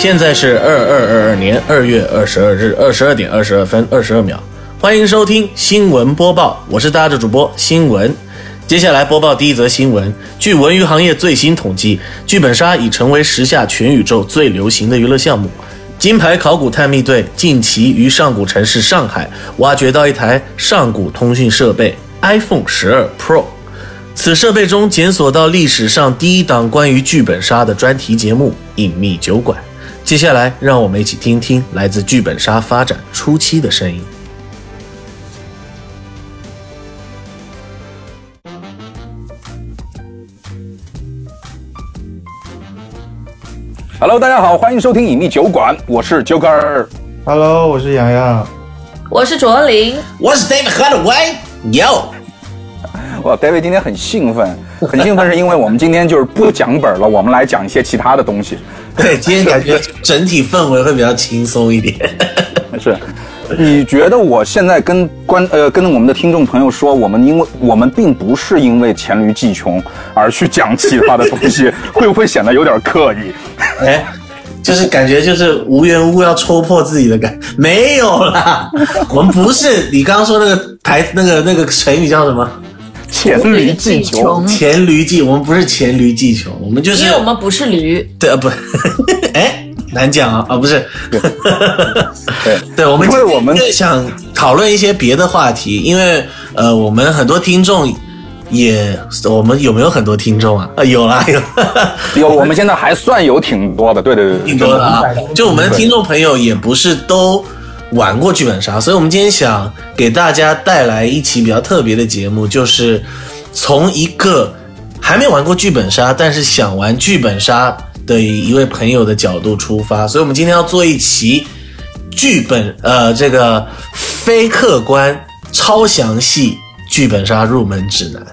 现在是二二二二年二月二十二日二十二点二十二分二十二秒，欢迎收听新闻播报，我是大家的主播新闻。接下来播报第一则新闻。据文娱行业最新统计，剧本杀已成为时下全宇宙最流行的娱乐项目。金牌考古探秘队近期于上古城市上海挖掘到一台上古通讯设备 iPhone 十二 Pro，此设备中检索到历史上第一档关于剧本杀的专题节目《隐秘酒馆》。接下来，让我们一起听听来自剧本杀发展初期的声音。Hello，大家好，欢迎收听隐秘酒馆，我是 Joker。Hello，我是洋洋。我是卓林，我是 David Hardaway，Yo，哇，David 今天很兴奋，很兴奋是因为我们今天就是不讲本了，我们来讲一些其他的东西。对，今天感觉整体氛围会比较轻松一点。是，你觉得我现在跟观呃跟我们的听众朋友说，我们因为我们并不是因为黔驴技穷而去讲其他的东西，会不会显得有点刻意？哎，就是感觉就是无缘无故要戳破自己的感，没有啦，我们不是你刚刚说那个台那个那个成语叫什么？黔驴技穷，黔驴技，我们不是黔驴技穷，我们就是因为我们不是驴，对啊不，哎难讲啊啊不是，对。对，我们因为我们想讨论一些别的话题，因为呃我们很多听众也，我们有没有很多听众啊？啊有啦有。有我们现在还算有挺多的，对对对，对。挺多的啊。就我们的听众朋友也不是都玩过剧本杀，所以我们今天想给大家带来一期比较特别的节目，就是从一个还没玩过剧本杀，但是想玩剧本杀的一位朋友的角度出发，所以我们今天要做一期剧本呃这个非客观超详细剧本杀入门指南。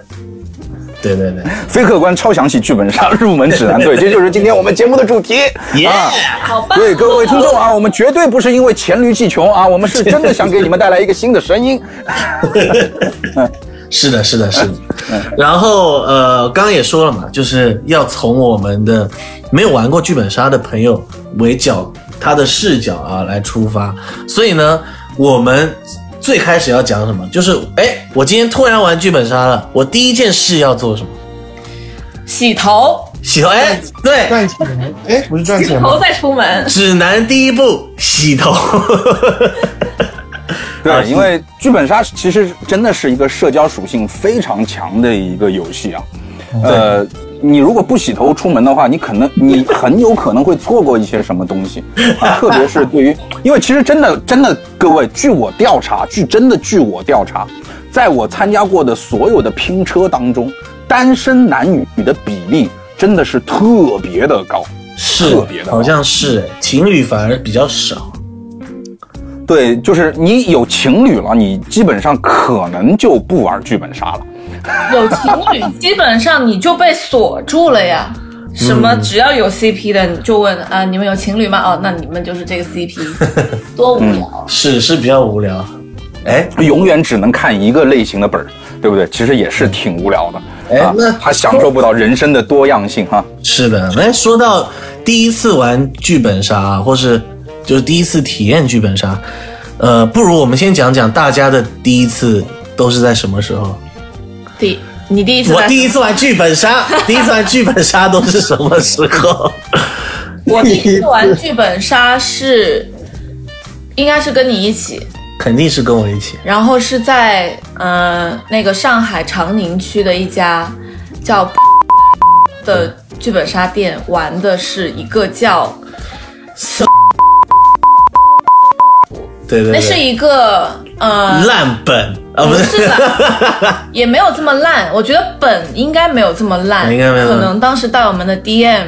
对对对，非客观超详细剧本杀入门指南，对，这就是今天我们节目的主题。耶、啊好棒！对各位听众啊，我们绝对不是因为黔驴技穷啊，我们是真的想给你们带来一个新的声音。是的，是的，是的。然后呃，刚刚也说了嘛，就是要从我们的没有玩过剧本杀的朋友为角，他的视角啊来出发。所以呢，我们最开始要讲什么？就是哎，我今天突然玩剧本杀了，我第一件事要做什么？洗头，洗头。哎，对，赚钱？哎，不是赚钱洗头？再出门。指南第一步，洗头。啊对，因为剧本杀其实真的是一个社交属性非常强的一个游戏啊。呃，你如果不洗头出门的话，你可能你很有可能会错过一些什么东西啊，特别是对于，因为其实真的真的各位，据我调查，据真的据我调查，在我参加过的所有的拼车当中，单身男女的比例真的是特别的高，是特别的，高好像是哎，情侣反而比较少。对，就是你有情侣了，你基本上可能就不玩剧本杀了。有情侣，基本上你就被锁住了呀。什么嗯只要有 CP 的，你就问啊，你们有情侣吗？哦，那你们就是这个 CP，多无聊。是是比较无聊。哎，永远只能看一个类型的本儿，对不对？其实也是挺无聊的，啊哎那，他享受不到人生的多样性哈。是的，那说到第一次玩剧本杀，或是就是第一次体验剧本杀，呃，不如我们先讲讲大家的第一次都是在什么时候？第你第一次我第一次玩剧本杀，第一次玩剧本杀都是什么时候？我第一次玩剧本杀是，应该是跟你一起，肯定是跟我一起。然后是在呃那个上海长宁区的一家叫 的剧本杀店玩的是一个叫，对对对，那是一个呃烂本啊，不不是 也没有这么烂，我觉得本应该没有这么烂，应该没有可能当时带我们的 DM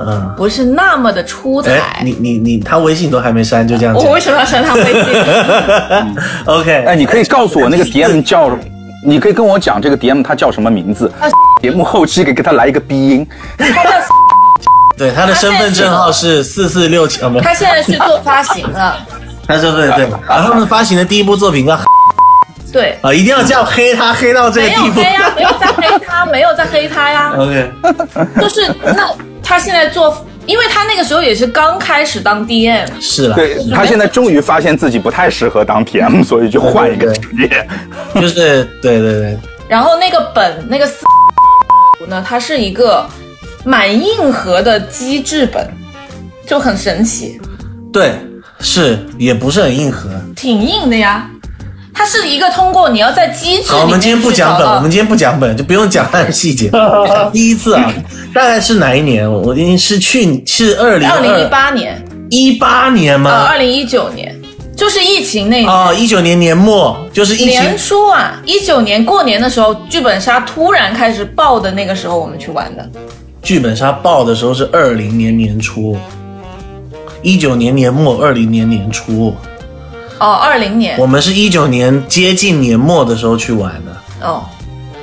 嗯。不是那么的出哎，彩。你你你，他微信都还没删就这样我为。什么要删他微信？OK，哎，你可以告诉我那个 DM 叫，你可以跟我讲这个 DM 他叫什么名字啊？节目后期给给他来一个鼻音。他叫对，他的身份证号是四四六七，啊，没有，他现在去做发行了，他说对对，然后他们发行的第一部作品叫对，啊，一定要叫黑他黑到这个没地步。有黑呀，没有在黑他，没有在黑他呀，OK，就是那他现在做因为他那个时候也是刚开始当 DM，是了，对他现在终于发现自己不太适合当 PM，所以就换一个职业。就是对对对，然后那个本那个四呢，它是一个蛮硬核的机制本，就很神奇，对，是也不是很硬核。挺硬的呀。它是一个通过你要在机制我们今天不讲本，我们今天不讲本，就不用讲它的细节。第一次啊，大概是哪一年？我已经是去是二零二零一八年，一八年呃，吗？二零一九年，就是疫情那一年。哦，一九年年末就是疫情年初啊，一九年过年的时候，剧本杀突然开始爆的那个时候，我们去玩的。剧本杀爆的时候是二零年年初，一九年年末，二零年年初，哦，二零年我们是一九年接近年末的时候去玩的。哦，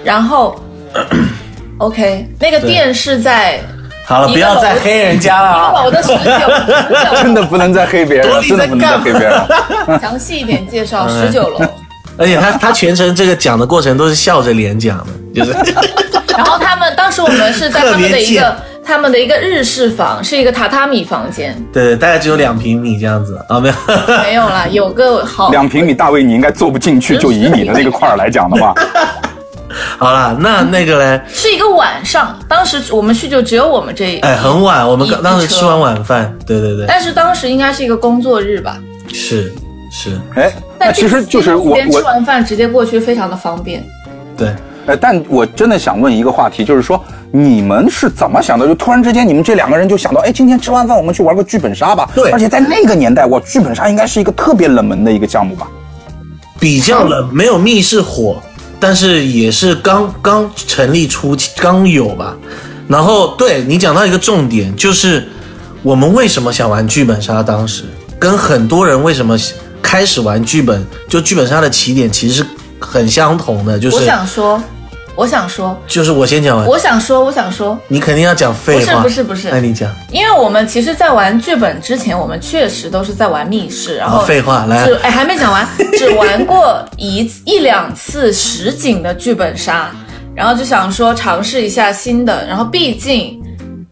然后 OK，那个店是在好了，不要再黑人家了一个啊！楼的十九，真的不能再黑别人了，不能再黑别人了。详细一点介绍嗯十九楼。而且他他全程这个讲的过程都是笑着脸讲的，就是 然后他们当时我们是在他们的一个他们的一个日式房，是一个榻榻米房间，对对，大概只有两平米这样子。啊，没有。没有啦，有个好。两平米，大卫你应该坐不进去，就以你的那个块儿来讲的话，好了，那那个嘞，是一个晚上，当时我们去就只有我们这，哎，很晚，我们刚当时吃完晚饭，对对对，但是当时应该是一个工作日吧。是是，哎，那其实就是我边吃完饭直接过去非常的方便。对，呃，但我真的想问一个话题，就是说你们是怎么想的？就突然之间你们这两个人就想到，哎，今天吃完饭我们去玩个剧本杀吧。对而且在那个年代，我，剧本杀应该是一个特别冷门的一个项目吧？比较冷，没有密室火，但是也是刚刚成立初期，刚有吧。然后对你讲到一个重点，就是我们为什么想玩剧本杀，当时跟很多人为什么开始玩剧本，就剧本杀的起点其实是很相同的，就是我想说，我想说，就是我先讲完，我想说，我想说，你肯定要讲废话，不是不是不是。那你讲，因为我们其实，在玩剧本之前，我们确实都是在玩密室，然后好废话来。只哎还没讲完，只玩过一一两次实景的剧本杀，然后就想说尝试一下新的，然后毕竟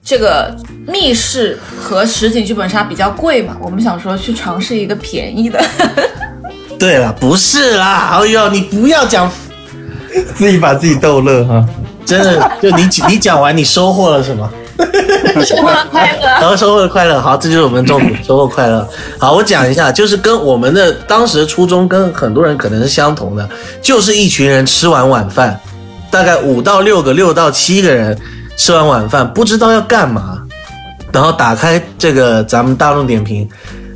这个密室和实景剧本杀比较贵嘛，我们想说去尝试一个便宜的。对了，不是啦，哎呦，你不要讲，自己把自己逗乐哈。真的，就你你讲完，你收获了什么？收获了快乐。然后收获快乐，好，这就是我们重点，收获快乐。好，我讲一下，就是跟我们的当时的初衷跟很多人可能是相同的，就是一群人吃完晚饭，大概五到六个、六到七个人吃完晚饭，不知道要干嘛，然后打开这个咱们大众点评，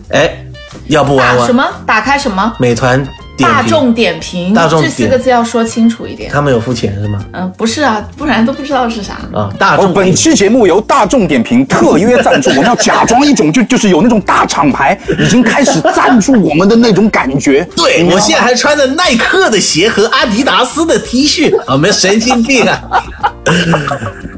哎，要不玩玩打什么？打开什么？美团点评，大众点评，大众这四个字要说清楚一点。他们有付钱是吗？嗯，不是啊，不然都不知道是啥。啊，大哦，众本期节目由大众点评特约赞助，我们要假装一种就就是有那种大厂牌已经开始赞助我们的那种感觉。对，我现在还穿着耐克的鞋和阿迪达斯的 T 恤啊，没有神经病啊。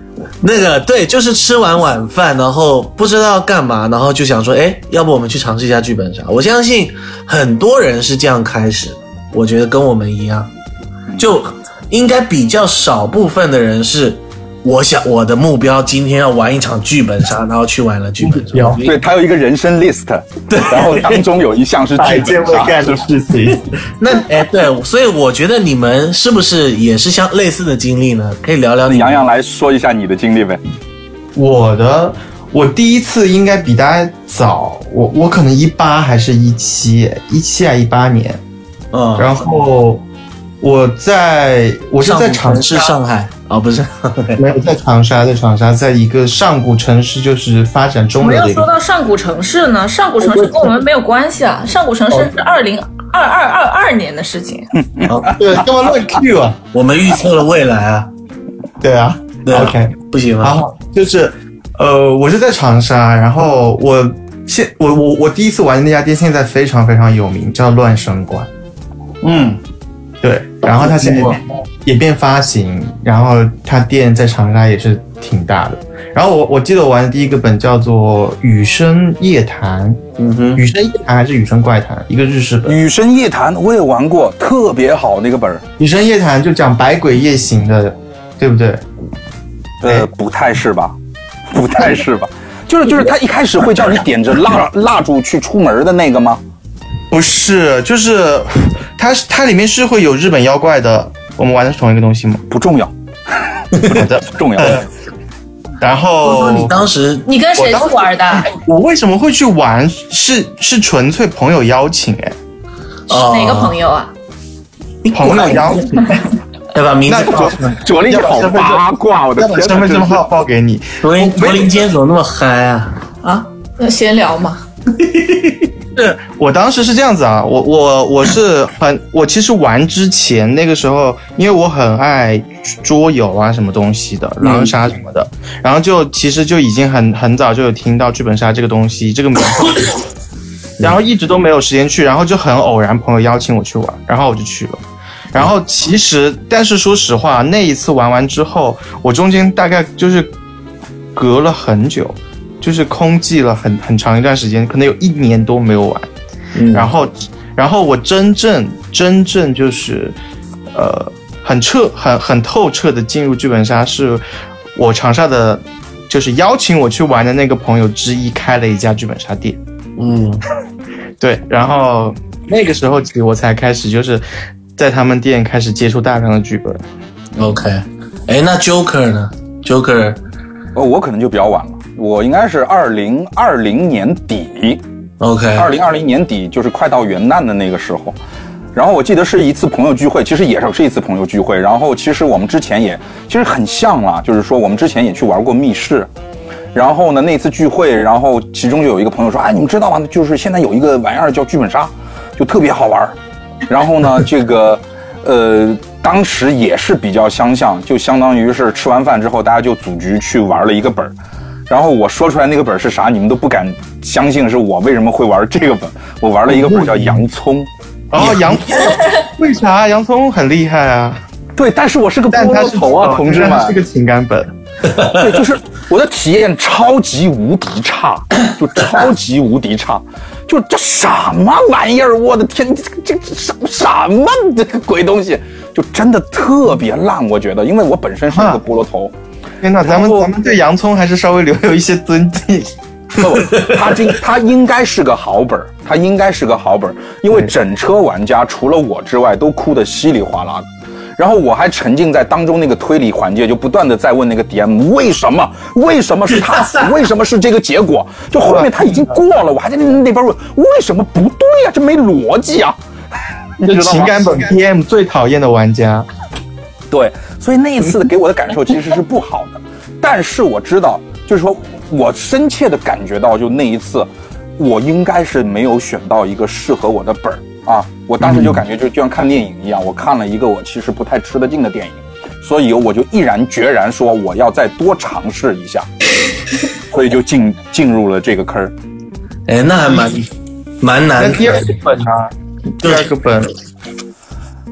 那个对，就是吃完晚饭，然后不知道干嘛，然后就想说，哎，要不我们去尝试一下剧本杀？我相信很多人是这样开始，我觉得跟我们一样，就应该比较少部分的人是，我想我的目标今天要玩一场剧本杀，然后去玩了剧本杀。有对他有一个人生 list，对，然后当中有一项是百剧本杀，未干的事情。那哎，对，所以我觉得你们是不是也是像类似的经历呢？可以聊聊你杨洋洋来说一下你的经历呗。我的，我第一次应该比大家早，我我可能一八还是一七，一七还一八年。嗯，然后我在我是在长沙，上海哦，不是，没有在长沙，在长沙，在一个上古城市，就是发展中我们要流的一个。说到上古城市呢，上古城市跟我们没有关系啊，上古城市是二零二二二二年的事情。对，干嘛乱 Q 啊？我们预测了未来啊，对啊。对啊 OK，不行吗？好，就是呃，我是在长沙，然后我现我我我第一次玩的那家店现在非常非常有名，叫乱生馆。嗯，对，然后它现在也变发行，然后他店在长沙也是挺大的。然后我我记得我玩的第一个本叫做《雨声夜谈》，嗯哼，雨声夜谈还是雨声怪谈，一个日式本。雨声夜谈我也玩过，特别好那个本儿。雨声夜谈就讲百鬼夜行的，对不对？呃，不太是吧？不太是吧？就是就是他一开始会叫你点着蜡 蜡烛去出门的那个吗？不是，就是它是它里面是会有日本妖怪的。我们玩的是同一个东西吗？不重要，好的，不重要。然说后你当时你跟谁去玩的？我为什么会去玩？是是纯粹朋友邀请哎，哦哪个朋友啊？朋友邀请，对吧名字那报出来。卓林好八卦，我的！身份证号报给你。卓林，卓林今天怎么那么嗨啊？啊，那闲聊嘛。是我当时是这样子啊，我我我是很，我其实玩之前那个时候，因为我很爱桌游啊，什么东西的，狼杀什么的，然后就其实就已经很很早就有听到剧本杀这个东西，这个名字，然后一直都没有时间去，然后就很偶然朋友邀请我去玩，然后我就去了。然后其实，但是说实话，那一次玩完之后，我中间大概就是隔了很久，就是空寂了很很长一段时间，可能有一年多没有玩。然后，然后我真正真正就是，呃，很彻很很透彻的进入剧本杀，是我长沙的，就是邀请我去玩的那个朋友之一开了一家剧本杀店。嗯，对，然后那个时候起我才开始就是在他们店开始接触大量的剧本。OK，哎，那 Joker 呢？Joker 哦，我可能就比较晚了，我应该是二零二零年底，OK，二零二零年底就是快到元旦的那个时候。然后我记得是一次朋友聚会，其实也是是一次朋友聚会。然后其实我们之前也其实很像啦，就是说我们之前也去玩过密室。然后呢，那次聚会，然后其中就有一个朋友说：“哎，你们知道吗？就是现在有一个玩意儿叫剧本杀，就特别好玩儿。”然后呢，这个呃，当时也是比较相像，就相当于是吃完饭之后，大家就组局去玩了一个本儿。然后我说出来那个本儿是啥，你们都不敢相信是我为什么会玩这个本。我玩了一个本叫洋葱，哦，洋葱，为啥洋葱很厉害啊？对，但是我是个菠萝头啊，同志们是，个情感本。对，就是我的体验超级无敌差，就超级无敌差，就这什么玩意儿？我的天，这这这什什么这个鬼东西？就真的特别烂，我觉得，因为我本身是一个菠萝头。天呐，咱们咱们对洋葱还是稍微留有一些尊敬。不，他今他应该是个好本儿，他应该是个好本儿，因为整车玩家除了我之外都哭得稀里哗啦的。然后我还沉浸在当中那个推理环节，就不断的在问那个 DM 为什么，为什么是他死，为什么是这个结果？就后面他已经过了，我还在那那边问为什么不对呀、这没逻辑啊！你知就道吗情感本 DM 最讨厌的玩家。对，所以那一次给我的感受其实是不好的，但是我知道，就是说我深切的感觉到，就那一次，我应该是没有选到一个适合我的本儿啊，我当时就感觉就就像看电影一样，我看了一个我其实不太吃得进的电影，所以我就毅然决然说我要再多尝试一下，所以就进进入了这个坑儿。哎，那还蛮蛮那难第二个本呢？第二个本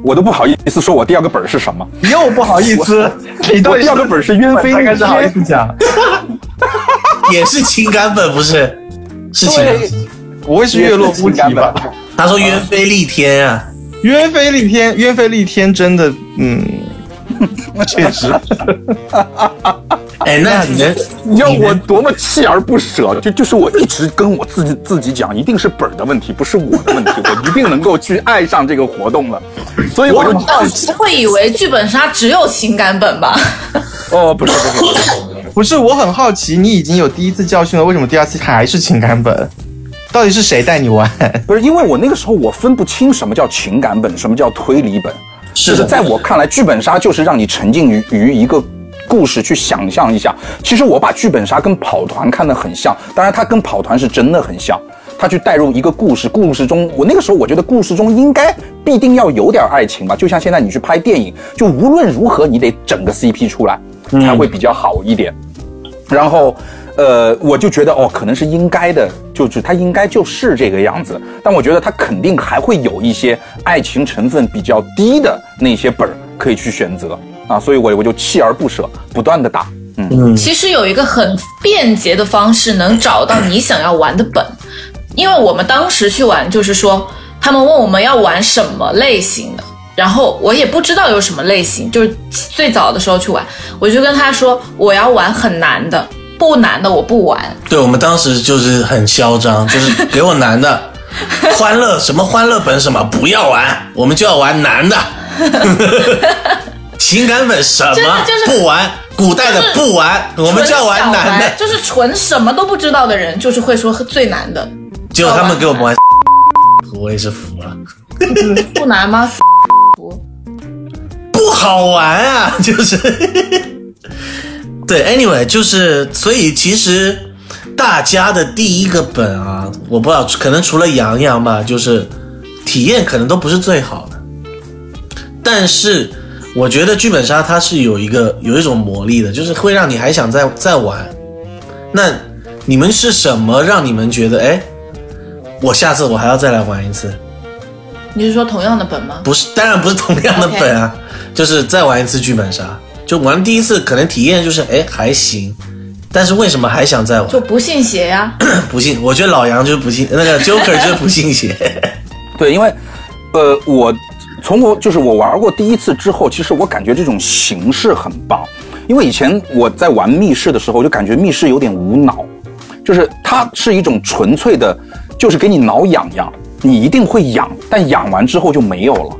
我都不好意思说我第二个本儿是什么，你又不好意思，你到底我第二个本儿是鸢飞才开始好意。思讲？也是情感本不是？是情感。对，不会是月落乌啼吧？他说鸢飞逆天啊，鸢飞逆天，鸢飞逆天真的，嗯，确实。哎，那你能你要我多么锲而不舍，就就是我一直跟我自己自己讲，一定是本儿的问题，不是我的问题，我一定能够去爱上这个活动了，所以我就当时会以为剧本杀只有情感本吧？哦，不是不是不是，不是，我很好奇，你已经有第一次教训了，为什么第二次还是情感本？到底是谁带你玩？不是因为我那个时候我分不清什么叫情感本，什么叫推理本，就是在我看来，剧本杀就是让你沉浸于于一个。故事去想象一下，其实我把剧本杀跟跑团看得很像，当然它跟跑团是真的很像。它去带入一个故事，故事中我那个时候我觉得故事中应该必定要有点爱情吧，就像现在你去拍电影，就无论如何你得整个 CP 出来才会比较好一点。然后，呃，我就觉得哦，可能是应该的，就是它应该就是这个样子。但我觉得它肯定还会有一些爱情成分比较低的那些本儿可以去选择啊，所以我我就锲而不舍，不断的打。嗯，其实有一个很便捷的方式能找到你想要玩的本，因为我们当时去玩，就是说他们问我们要玩什么类型的，然后我也不知道有什么类型，就是最早的时候去玩，我就跟他说我要玩很难的，不不难的我不玩。对我们当时就是很嚣张，就是给我难的，欢乐什么欢乐本什么不要玩，我们就要玩难的。情感本什么就是不玩，古代的不玩，我们就要玩男的。就是纯什么都不知道的人，就是会说最难的。结果他们给我们玩，我也是服了，不难吗？不好玩啊，就是。对，anyway，就是所以其实大家的第一个本啊，我不知道，可能除了洋洋吧，就是体验可能都不是最好的。但是我觉得剧本杀它是有一个有一种魔力的，就是会让你还想再再玩。那你们是什么让你们觉得，哎，我下次我还要再来玩一次？你是说同样的本吗？不是，当然不是同样的本啊就是再玩一次剧本杀。就玩第一次可能体验就是哎还行，但是为什么还想再玩？就不信邪呀、不信，我觉得老杨就是不信，那个 Joker 就是不信邪。对，因为，呃，我从我就是我玩过第一次之后，其实我感觉这种形式很棒。因为以前我在玩密室的时候，我就感觉密室有点无脑，就是它是一种纯粹的，就是给你挠痒痒，你一定会痒，但痒完之后就没有了。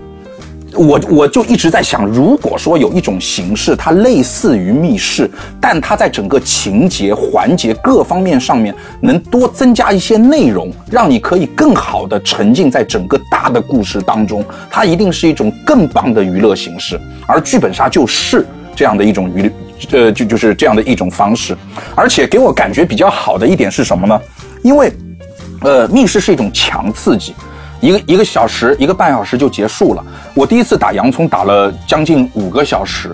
我我就一直在想，如果说有一种形式，它类似于密室，但它在整个情节、环节各方面上面能多增加一些内容，让你可以更好的沉浸在整个大的故事当中，它一定是一种更棒的娱乐形式。而剧本杀就是这样的一种娱，呃，就就是这样的一种方式。而且给我感觉比较好的一点是什么呢？因为，呃，密室是一种强刺激。一个一个小时，一个半小时就结束了。我第一次打洋葱打了将近五个小时，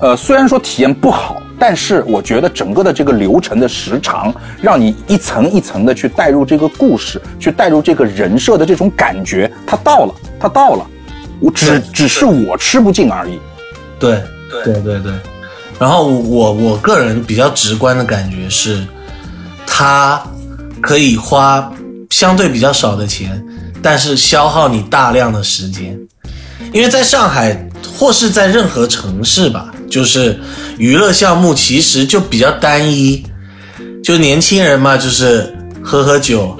呃，虽然说体验不好，但是我觉得整个的这个流程的时长，让你一层一层的去带入这个故事，去带入这个人设的这种感觉，它到了，它到了，我只只是我吃不进而已。对对对对，然后我我个人比较直观的感觉是，它可以花相对比较少的钱。但是消耗你大量的时间，因为在上海或是在任何城市吧，就是娱乐项目其实就比较单一，就年轻人嘛，就是喝喝酒，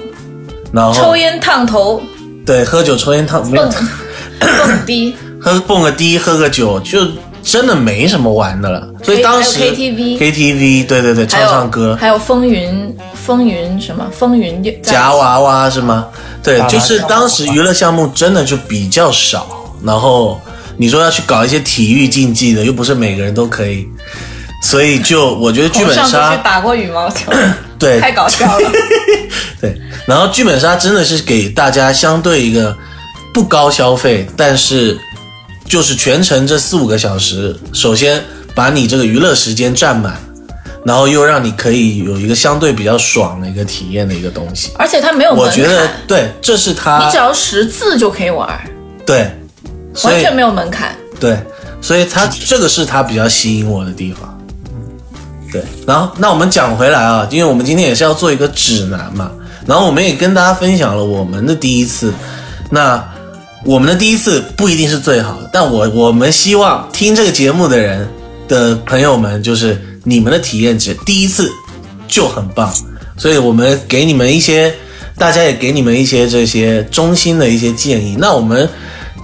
然后抽烟烫头，对，喝酒抽烟烫没有蹦 蹦迪，喝蹦个迪，喝个酒，就真的没什么玩的了。所以当时 KTV KTV 对对对，唱唱歌，还有风云风云什么风云夹娃娃是吗？对，就是当时娱乐项目真的就比较少，然后你说要去搞一些体育竞技的，又不是每个人都可以，所以就我觉得剧本杀打过羽毛球，对，太搞笑了。对，然后剧本杀真的是给大家相对一个不高消费，但是就是全程这四五个小时，首先把你这个娱乐时间占满。然后又让你可以有一个相对比较爽的一个体验的一个东西，而且它没有我觉得对，这是它，你只要识字就可以玩，对，完全没有门槛，对，所以它这个是它比较吸引我的地方，对。然后那我们讲回来啊，因为我们今天也是要做一个指南嘛，然后我们也跟大家分享了我们的第一次，那我们的第一次不一定是最好的，但我我们希望听这个节目的人的朋友们就是。你们的体验值第一次就很棒，所以我们给你们一些，大家也给你们一些这些衷心的一些建议。那我们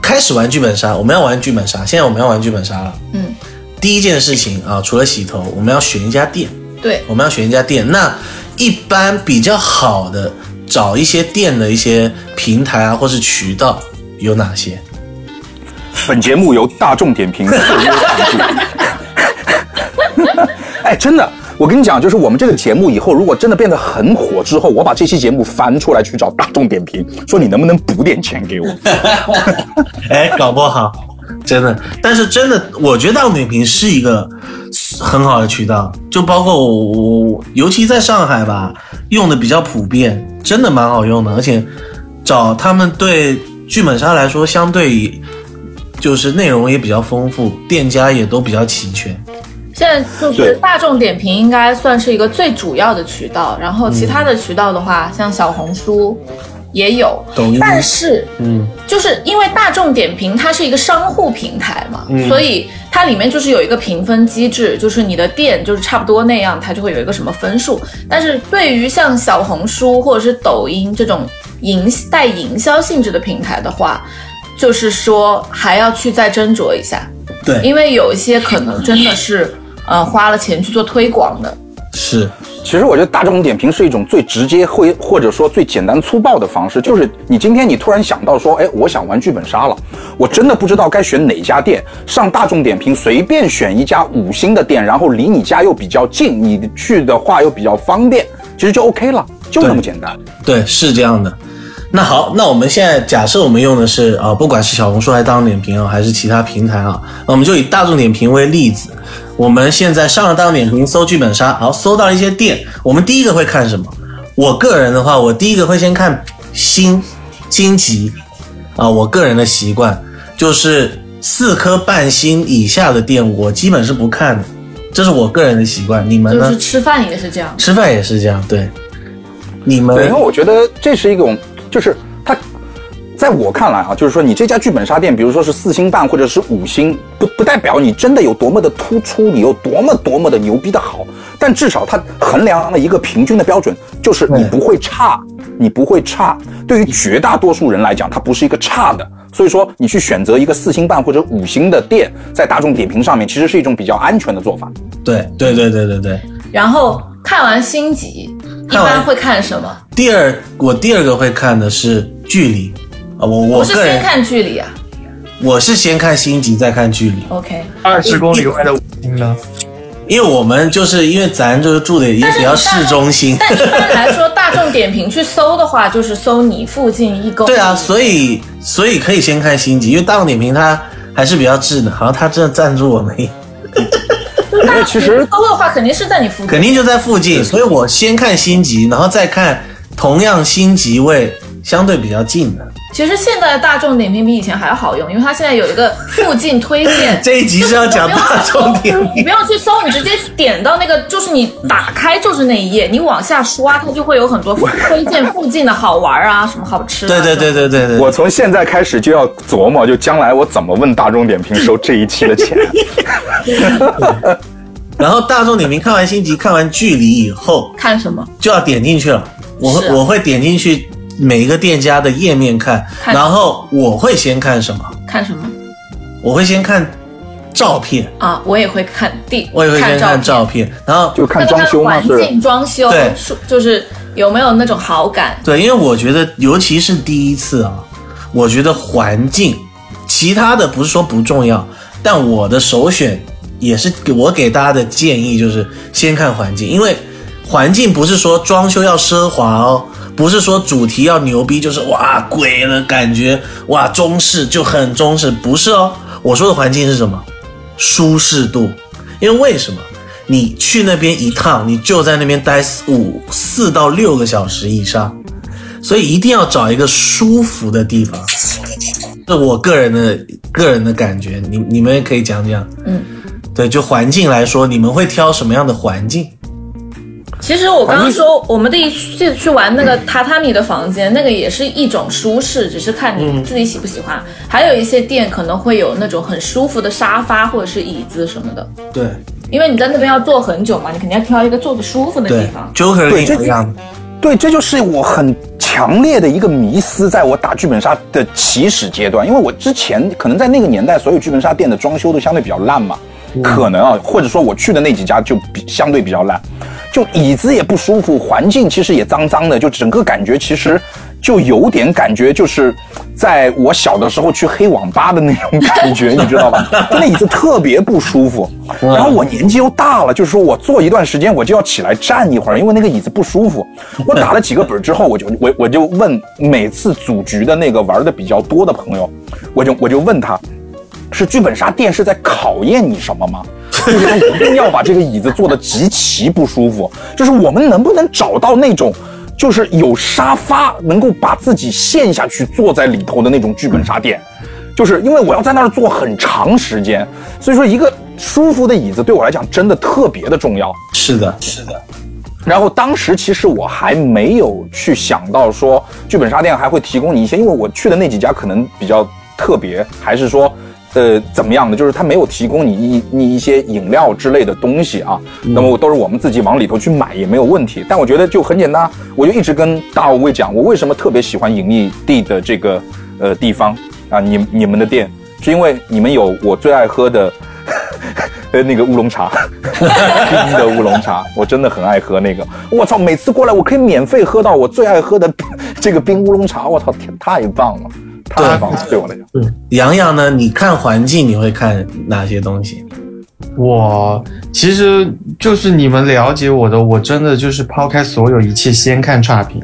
开始玩剧本杀，我们要玩剧本杀。现在我们要玩剧本杀了。嗯，第一件事情啊，除了洗头，我们要选一家店。对，我们要选一家店。那一般比较好的找一些店的一些平台啊，或是渠道有哪些？本节目由大众点评 特约赞助。哎，真的，我跟你讲，就是我们这个节目以后如果真的变得很火之后，我把这期节目翻出来去找大众点评，说你能不能补点钱给我？哎，搞不好，真的。但是真的，我觉得大众点评是一个很好的渠道，就包括我，我尤其在上海吧，用的比较普遍，真的蛮好用的。而且找他们对剧本杀来说，相对于就是内容也比较丰富，店家也都比较齐全。现在就是大众点评应该算是一个最主要的渠道，然后其他的渠道的话，像小红书、也有，抖音但是嗯，就是因为大众点评它是一个商户平台嘛，嗯所以它里面就是有一个评分机制，就是你的店就是差不多那样，它就会有一个什么分数。但是对于像小红书或者是抖音这种营带营销性质的平台的话，就是说还要去再斟酌一下，对，因为有一些可能真的是呃花了钱去做推广的，是其实我觉得大众点评是一种最直接会或者说最简单粗暴的方式，就是你今天你突然想到说，哎，我想玩剧本杀了，我真的不知道该选哪家店，上大众点评随便选一家五星的店，然后离你家又比较近，你去的话又比较方便，其实就 OK 了，就那么简单。对，是这样的。那好，那我们现在假设我们用的是啊、呃不管是小红书还是大众点评啊，还是其他平台啊，那我们就以大众点评为例子。我们现在上了大众点评搜剧本杀，好，搜到一些店，我们第一个会看什么？我个人的话，我第一个会先看星、星级啊、我个人的习惯就是四颗半星以下的店，我基本是不看的，这是我个人的习惯。你们呢？就是吃饭也是这样。吃饭也是这样，对。你们对，因为我觉得这是一种，就是它，在我看来啊，就是说你这家剧本杀店，比如说是四星半或者是五星，不不代表你真的有多么的突出，你有多么多么的牛逼的好，但至少它衡量了一个平均的标准，就是你不会差，你不会差。对于绝大多数人来讲，它不是一个差的。所以说，你去选择一个四星半或者五星的店，在大众点评上面，其实是一种比较安全的做法。对对对对对对。然后看完星级，一般会看什么？第二，我第二个会看的是距离啊，我我不是先看距离啊我是先看星级再看距离，？OK，二十公里外的五星呢？因为我们就是因为咱就是住的也比较市中心，但一般来说，大众点评去搜的话，就是搜你附近一公里。对啊，所以所以可以先看星级，因为大众点评它还是比较智能，好像它真的赞助我们，就是大其实点评搜的话，肯定是在你附近。肯定就在附近，所以我先看星级，然后再看同样星级位相对比较近的。其实现在的大众点评比以前还要好用，因为它现在有一个附近推荐。这一集是要讲 大众点评你，不用去搜，你直接点到那个，就是你打开就是那一页，你往下刷，它就会有很多推荐附近的好玩啊，什么好吃、啊。对对对对对对，我从现在开始就要琢磨，就将来我怎么问大众点评收这一期的钱。然后大众点评看完星级，看完距离以后，看什么？就要点进去了。我会、啊我会点进去每一个店家的页面看，看然后我会先看什么？看什么我会先看照片，啊？我也会看地，我也会先看看照片，然后就看那个装修吗？环是境装修，对是就是有没有那种好感？对，因为我觉得尤其是第一次啊，我觉得环境，其他的不是说不重要，但我的首选也是给我给大家的建议就是先看环境，因为环境不是说装修要奢华哦，不是说主题要牛逼，就是哇鬼的感觉，哇中式就很中式，不是哦。我说的环境是什么？舒适度，因为为什么？你去那边一趟，你就在那边待四五四到六个小时以上，所以一定要找一个舒服的地方。这我个人的个人的感觉，你你们也可以讲讲。嗯，对，就环境来说，你们会挑什么样的环境？其实我刚刚说，我们第一次去玩那个榻榻米的房间，那个也是一种舒适，只是看你自己喜不喜欢。还有一些店可能会有那种很舒服的沙发或者是椅子什么的，对。因为你在那边要坐很久嘛，你肯定要挑一个坐的舒服的地方。，Joker 对这跟你一样，对，这就是我很强烈的一个迷思，在我打剧本杀的起始阶段，因为我之前可能在那个年代，所有剧本杀店的装修都相对比较烂嘛，可能啊，或者说我去的那几家就比相对比较烂，就椅子也不舒服，环境其实也脏脏的，就整个感觉其实就有点感觉就是在我小的时候去黑网吧的那种感觉，你知道吧？就那椅子特别不舒服，然后我年纪又大了，就是说我坐一段时间我就要起来站一会儿，因为那个椅子不舒服。我打了几个本之后，我就我我就问每次组局的那个玩的比较多的朋友，我就我就问他，是剧本杀店是在考验你什么吗？就是他一定要把这个椅子坐得极其不舒服，就是我们能不能找到那种。就是有沙发能够把自己陷下去坐在里头的那种剧本杀店，就是因为我要在那儿坐很长时间，所以说一个舒服的椅子对我来讲真的特别的重要。是的，是的。然后当时其实我还没有去想到说剧本杀店还会提供你一些，因为我去的那几家可能比较特别，还是说。呃，怎么样的？就是他没有提供你一你一些饮料之类的东西啊，那么都是我们自己往里头去买也没有问题。但我觉得就很简单，我就一直跟大五位讲，我为什么特别喜欢隐秘地的这个呃地方啊，你你们的店是因为你们有我最爱喝的 呃那个乌龙茶，冰的乌龙茶，我真的很爱喝那个。我操，每次过来我可以免费喝到我最爱喝的 这个冰乌龙茶，我操，天太棒了。太棒了，对我来讲。嗯，洋洋呢？你看环境，你会看哪些东西？我其实就是你们了解我的，我真的就是抛开所有一切，先看差评。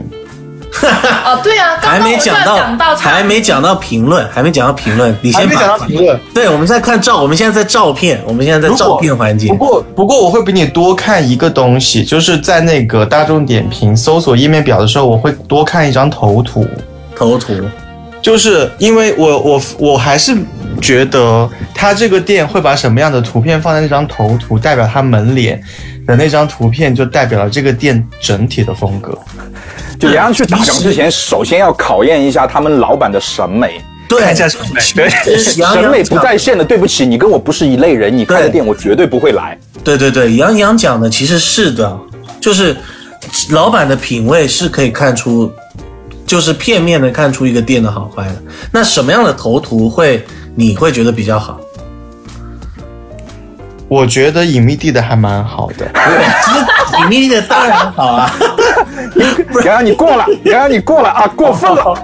哦，对啊，还没讲到，还没讲到评论，还没讲到评论，你先讲到评论。对，我们在看照，我们现在在照片，我们现在在照片环节。不过，不过我会比你多看一个东西，就是在那个大众点评搜索页面表的时候，我会多看一张头图。头图。就是因为我我我还是觉得他这个店会把什么样的图片放在那张头图，代表他门脸的那张图片，就代表了这个店整体的风格。就杨洋去打赏之前，首先要考验一下他们老板的审美。对，审美，审美不在线的，对不起，你跟我不是一类人。你开的店，我绝对不会来。对对对，杨洋讲的其实是的，就是老板的品味是可以看出。就是片面的看出一个店的好坏的，那什么样的头图会你会觉得比较好？我觉得隐秘地的还蛮好的，隐秘地的当然好啊。洋洋你过了，洋洋你过了啊，过分了。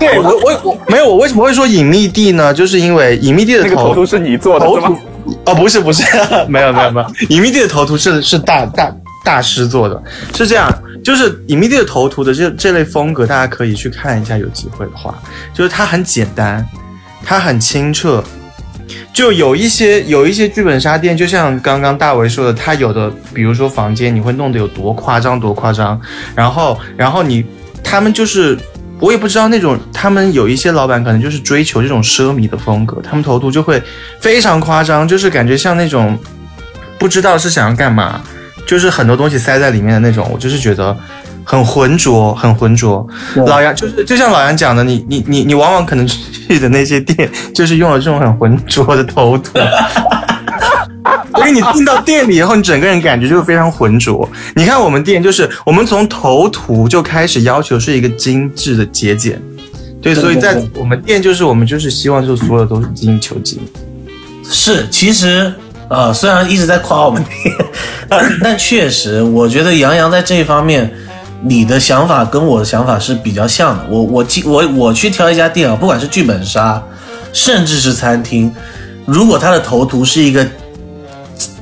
对我我我没有，我为什么会说隐秘地呢？就是因为隐秘地的头图是你做的，是吗？哦，不是不是，没有没有没有，隐秘地的头图是是大大大师做的，是这样。就是隐秘地的头图的这这类风格，大家可以去看一下，有机会的话，就是它很简单，它很清澈，就有一些有一些剧本杀店，就像刚刚大为说的，它有的比如说房间，你会弄得有多夸张多夸张，然后然后你他们就是我也不知道那种，他们有一些老板可能就是追求这种奢靡的风格，他们头图就会非常夸张，就是感觉像那种不知道是想要干嘛。就是很多东西塞在里面的那种，我就是觉得很浑浊，很浑浊。老杨就是就像老杨讲的，你你你你往往可能去的那些店，就是用了这种很浑浊的头图，所以你进到店里以后，你整个人感觉就非常浑浊。你看我们店，就是我们从头图就开始要求是一个精致的节俭，对，所以在我们店就是我们就是希望就所有都是精益求精。是，其实。啊，虽然一直在夸我们，但确实，我觉得杨洋在这一方面，你的想法跟我的想法是比较像的。我我我我去挑一家店啊，不管是剧本杀，甚至是餐厅，如果它的头图是一个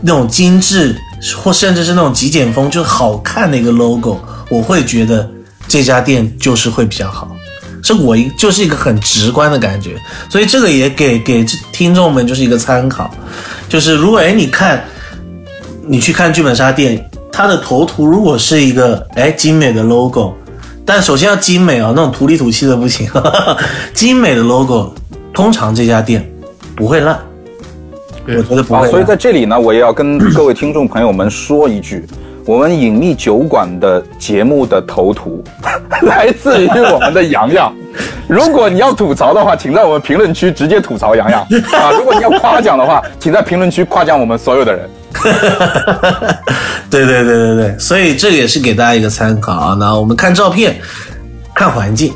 那种精致，或甚至是那种极简风，就好看的一个 logo，我会觉得这家店就是会比较好。是我一就是一个很直观的感觉，所以这个也给给听众们就是一个参考，就是如果哎你看，你去看剧本杀店，它的头图如果是一个哎精美的 logo，但首先要精美啊，那种土里土气的不行，精美的 logo，通常这家店不会烂，我觉得不会。所以在这里呢，我也要跟 各位听众朋友们说一句。我们隐秘酒馆的节目的头图 来自于我们的洋洋。如果你要吐槽的话，请在我们评论区直接吐槽洋洋 啊！如果你要夸奖的话，请在评论区夸奖我们所有的人。对对对对对，所以这个也是给大家一个参考啊。那我们看照片，看环境，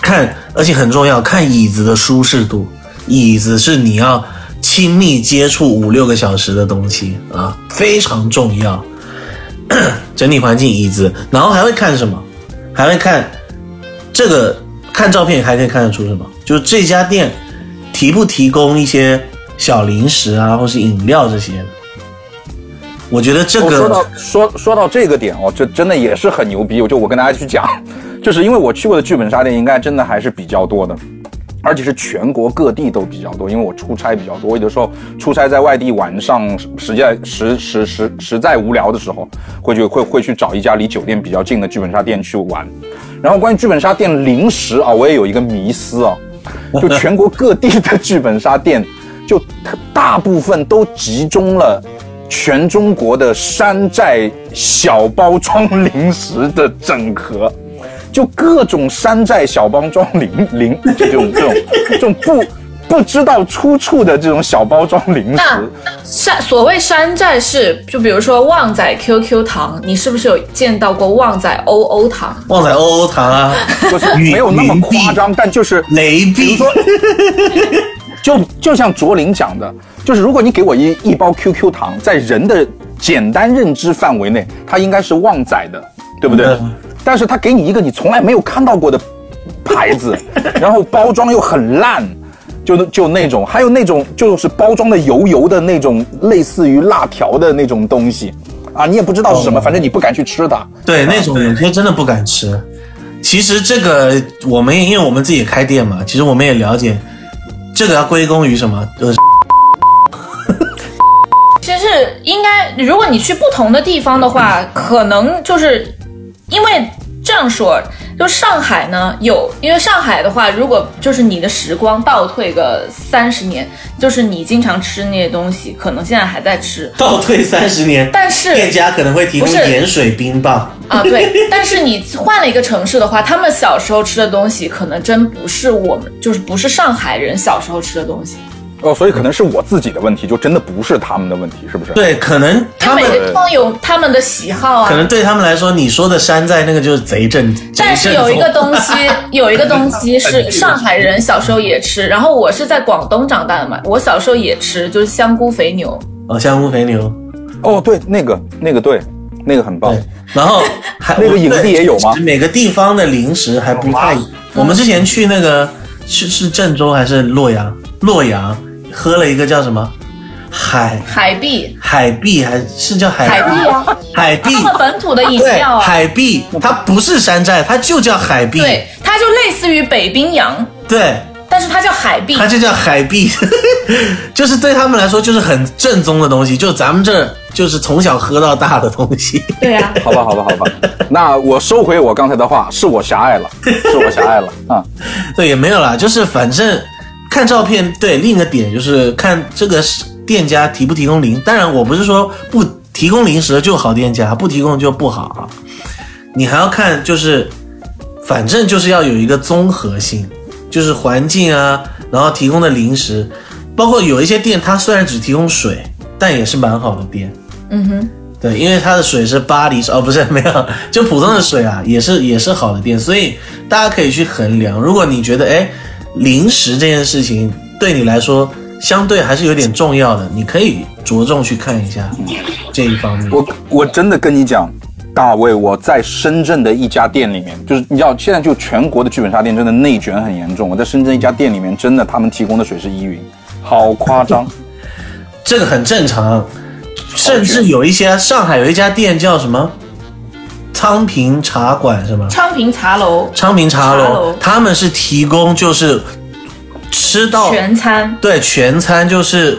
看，而且很重要，看椅子的舒适度。椅子是你要亲密接触五六个小时的东西啊，非常重要。整体环境、椅子，然后还会看什么？还会看这个看照片，还可以看得出什么？就是这家店提不提供一些小零食啊，或是饮料这些。我觉得这个说到说说到这个点哦，这真的也是很牛逼。我就我跟大家去讲，就是因为我去过的剧本杀店，应该真的还是比较多的。而且是全国各地都比较多，因为我出差比较多，有的时候出差在外地，晚上实在实实实实在无聊的时候，会去会会去找一家离酒店比较近的剧本杀店去玩。然后关于剧本杀店零食啊，我也有一个迷思啊，就全国各地的剧本杀店，就大部分都集中了全中国的山寨小包装零食的整合，就各种山寨小包装零零这种这种这种不不知道出处的这种小包装零食。山所谓山寨是，就比如说旺仔 QQ 糖，你是不是有见到过旺仔 OO 糖？旺仔 OO 糖啊，就是没有那么夸张，但就是雷碧，就就像卓林讲的，就是如果你给我一一包 QQ 糖，在人的简单认知范围内，它应该是旺仔的，对不对？嗯但是他给你一个你从来没有看到过的牌子，然后包装又很烂，就就那种，还有那种就是包装的油油的那种，类似于辣条的那种东西，啊，你也不知道是什么，反正你不敢去吃它。对那种有些真的不敢吃。其实这个我们也因为我们自己也开店嘛，其实我们也了解，这个要归功于什么？呃，其实是应该，如果你去不同的地方的话，可能就是因为这样说，就上海呢有，因为上海的话，如果就是你的时光倒退个三十年，就是你经常吃那些东西，可能现在还在吃，倒退三十年，但是店家可能会提供盐水冰棒。啊，对，但是你换了一个城市的话，他们小时候吃的东西，可能真不是我们，就是不是上海人小时候吃的东西。哦，所以可能是我自己的问题，就真的不是他们的问题，是不是？对，可能他们每个地方有他们的喜好啊。可能对他们来说，你说的山寨那个就是贼正。但是有一个东西，有一个东西是 上海人小时候也吃，然后我是在广东长大的嘛，我小时候也吃，就是香菇肥牛。哦，香菇肥牛，哦，对，那个那个对，那个很棒。，然后 还那个影帝也有吗每个地方的零食还不太一。我们之前去那个是是郑州还是洛阳？洛阳喝了一个叫什么？海。海碧，海碧，还是叫海海碧啊，海碧。他们本土的饮料啊，海碧，它不是山寨，它就叫海碧。对，它就类似于北冰洋，对，但是它叫海碧。它。就叫海碧，就是对他们来说就是很正宗的东西，就咱们这就是从小喝到大的东西。对啊，好吧，好吧，好吧，那我收回我刚才的话，是我狭隘了，是我狭隘了啊。对，也没有啦，就是反正看照片，对，另一个点就是看这个店家提不提供零。当然，我不是说不提供零食的就好店家，不提供就不好啊。你还要看，就是反正就是要有一个综合性，就是环境啊，然后提供的零食，包括有一些店它虽然只提供水，但也是蛮好的店。嗯哼，对，因为它的水是巴黎哦，不是没有，就普通的水啊，也是也是好的店，所以大家可以去衡量。如果你觉得哎，零食这件事情对你来说相对还是有点重要的，你可以着重去看一下这一方面。我我真的跟你讲，大卫，我在深圳的一家店里面，就是你知道，现在就全国的剧本杀店真的内卷很严重。我在深圳一家店里面，真的他们提供的水是依云，好夸张。这个很正常，甚至有一些上海有一家店叫什么昌平茶馆是吗？昌平茶楼昌平茶茶楼楼，他们是提供就是吃到全餐，对全餐就是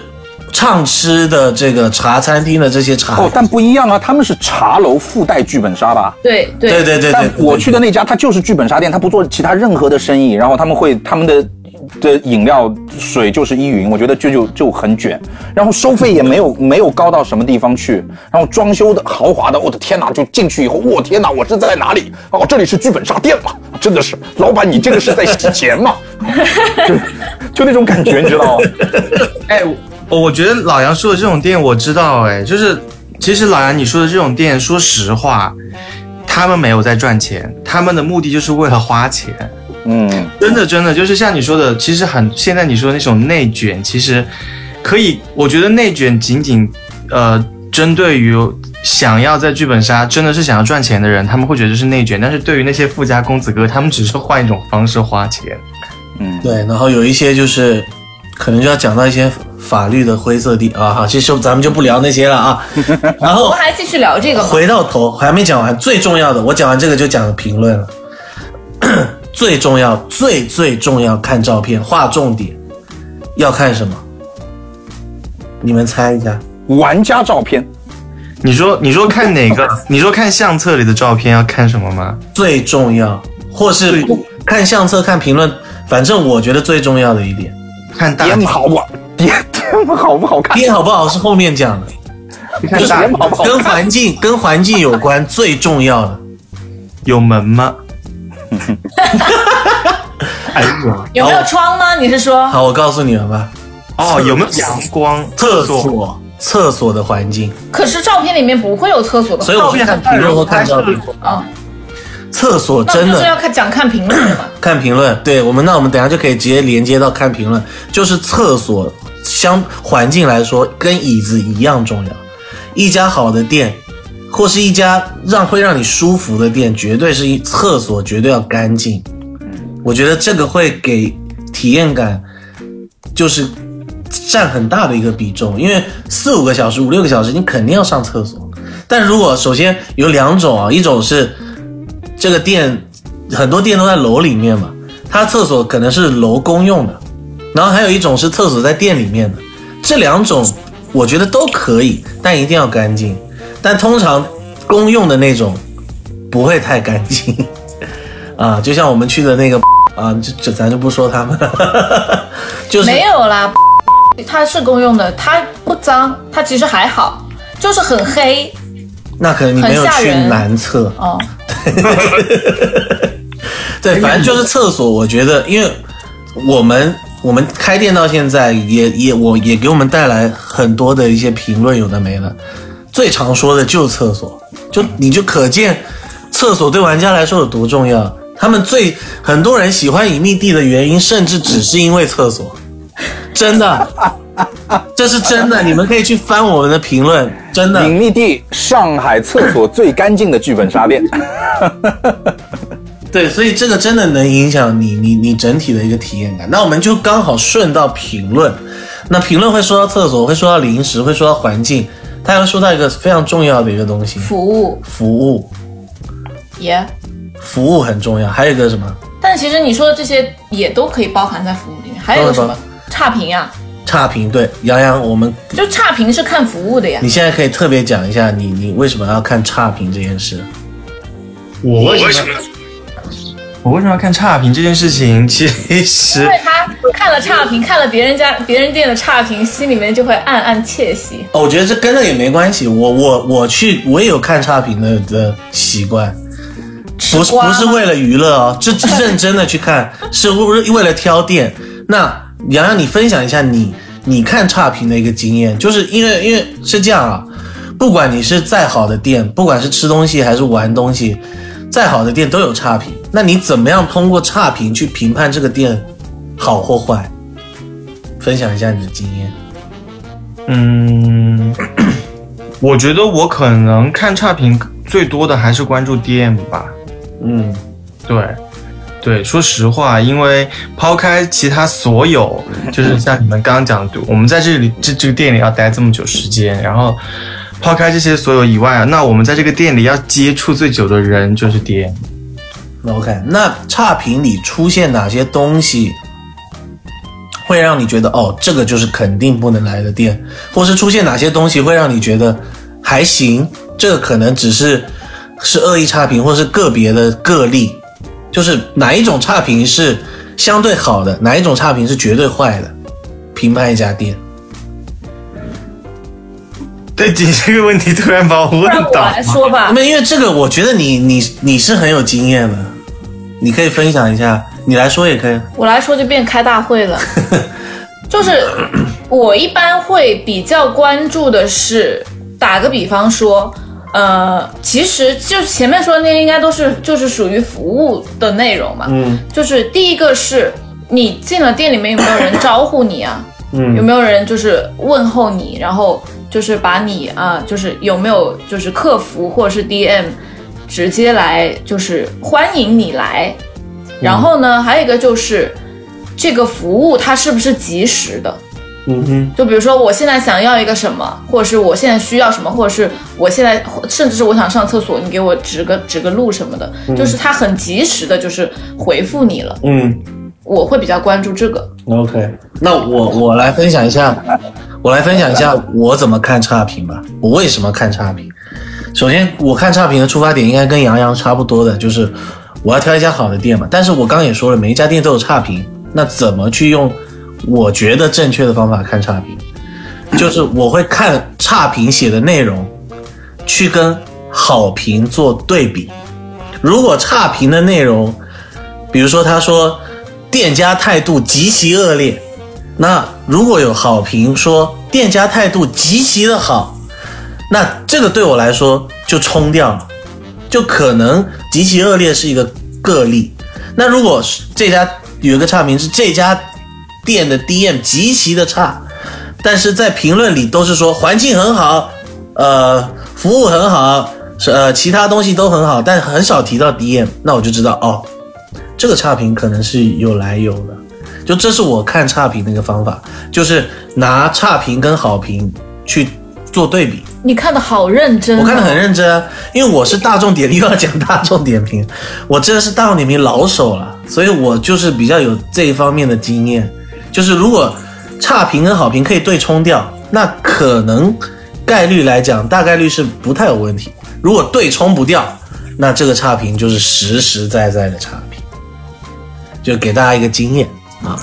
畅吃的这个茶餐厅的这些茶。哦，但不一样啊，他们是茶楼附带剧本杀吧？对对对对对对但，我去的那家，他就是剧本杀店，他不做其他任何的生意，然后他们会他们的的饮料水就是依云，我觉得就就就很卷，然后收费也没有没有高到什么地方去，然后装修的豪华的，我的天哪！就进去以后，我天哪，我是在哪里？哦，这里是剧本杀店嘛？真的是，老板，你这个是在洗钱吗？就就那种感觉，你知道吗？哎，我我觉得老杨说的这种店我知道，哎，就是其实老杨你说的这种店，说实话，他们没有在赚钱，他们的目的就是为了花钱。嗯，真的，真的就是像你说的，其实很现在你说的那种内卷，其实可以，我觉得内卷仅仅呃针对于想要在剧本杀真的是想要赚钱的人，他们会觉得这是内卷，但是对于那些富家公子哥，他们只是换一种方式花钱。嗯对，然后有一些就是可能就要讲到一些法律的灰色地啊，好，其实咱们就不聊那些了啊。然后我们还继续聊这个吗？回到头还没讲完，最重要的，我讲完这个就讲评论了。最重要、最最重要，看照片，划重点，要看什么？你们猜一下。玩家照片，你说你说看哪个？你说看相册里的照片要看什么吗？最重要，或是看相册、看评论，反正我觉得最重要的一点，看大点好不好？点点好不好看？编好不好是后面讲的。看大跟环境跟环境有关最重要的。有门吗？哎呦，有没有窗吗？你是说？好，我告诉你们吧，哦，有没有阳光？厕所厕所的环境，可是照片里面不会有厕所的所以我是看评论或看照片。啊，厕所真的就是要看讲看评论？看评论，对我们，那我们等下就可以直接连接到看评论，就是厕所相环境来说，跟椅子一样重要。一家好的店，或是一家让会让你舒服的店，绝对是一厕所绝对要干净。我觉得这个会给体验感，就是占很大的一个比重，因为四五个小时、五六个小时，你肯定要上厕所。但如果首先有两种啊，一种是这个店很多店都在楼里面嘛，它厕所可能是楼公用的，然后还有一种是厕所在店里面的，这两种我觉得都可以，但一定要干净。但通常公用的那种不会太干净 啊，就像我们去的那个 啊，就就咱就不说他们了，就是没有啦，它是公用的，它不脏，它其实还好，就是很黑那可能你没有去男厕，哦。对，反正就是厕所，我觉得，因为我们我们开店到现在也也我也给我们带来很多的一些评论，有的没的。最常说的就是厕所，就你就可见厕所对玩家来说有多重要。他们最很多人喜欢隐秘地的原因，甚至只是因为厕所，真的，这是真的。你们可以去翻我们的评论，真的。隐秘地，上海厕所最干净的剧本杀店。对，所以这个真的能影响你你你整体的一个体验感。那我们就刚好顺到评论，那评论会说到厕所，会说到零食，会说到环境，它还会说到一个非常重要的一个东西，服务服务，也服务很重要。还有一个什么？但其实你说的这些也都可以包含在服务里面。还有一个什么差评呀？差评。对，杨洋，我们就差评是看服务的呀你。现在可以特别讲一下你你为什么要看差评这件事。我为什么？我为什么要看差评这件事情？其实因为他看了差评，看了别人家别人店的差评，心里面就会暗暗窃喜。哦，我觉得这跟那也没关系。我我我去，我也有看差评的的习惯，不是不是为了娱乐哦，这这认真的去看，是为为了挑店。那洋洋，你分享一下你你看差评的一个经验，就是因为因为是这样啊，不管你是再好的店，不管是吃东西还是玩东西，再好的店都有差评。那你怎么样通过差评去评判这个店好或坏？分享一下你的经验。嗯，我觉得我可能看差评最多的还是关注 DM 吧。嗯，对，对，说实话，因为抛开其他所有，就是像你们刚刚讲的，我们在这里这这个店里要待这么久时间，然后抛开这些所有以外啊，那我们在这个店里要接触最久的人就是爹。OK，那差评里出现哪些东西会让你觉得哦，这个就是肯定不能来的店，或是出现哪些东西会让你觉得还行，这个可能只是是恶意差评，或是个别的个例，就是哪一种差评是相对好的，哪一种差评是绝对坏的，评判一家店。对你这个问题突然把我问不然我倒来说吧，那因为这个，我觉得你你你是很有经验的，你可以分享一下，你来说也可以。我来说就变开大会了。就是我一般会比较关注的是，打个比方说，呃，其实就前面说的那些应该都是就是属于服务的内容嘛。嗯，就是第一个是你进了店里面有没有人招呼你啊？嗯有没有人就是问候你，然后就是把你啊，就是有没有就是客服或者是 DM 直接来就是欢迎你来，然后呢，还有一个就是这个服务它是不是及时的？嗯哼，就比如说我现在想要一个什么，或者是我现在需要什么，或者是我现在甚至是我想上厕所，你给我指个指个路什么的，就是它很及时的，就是回复你了。嗯。我会比较关注这个。OK，那我我来分享一下，我来分享一下我怎么看差评吧。我为什么看差评？首先，我看差评的出发点应该跟杨洋差不多的，就是我要挑一家好的店嘛。但是我刚刚也说了，每一家店都有差评，那怎么去用我觉得正确的方法看差评？就是我会看差评写的内容，去跟好评做对比。如果差评的内容，比如说他说店家态度极其恶劣，那如果有好评说店家态度极其的好，那这个对我来说就冲掉了，就可能极其恶劣是一个个例。那如果是这家有一个差评是这家店的 DM 极其的差，但是在评论里都是说环境很好，呃，服务很好，是呃其他东西都很好，但很少提到 DM，那我就知道哦，这个差评可能是有来有的。就这是我看差评的一个方法，就是拿差评跟好评去做对比。你看的好认真、哦，我看的很认真啊，因为我是大众点评，又要讲大众点评，我真的是大众点评老手了，所以我就是比较有这一方面的经验。就是如果差评跟好评可以对冲掉，那可能概率来讲，大概率是不太有问题。如果对冲不掉，那这个差评就是实实在在的差评。就给大家一个经验啊。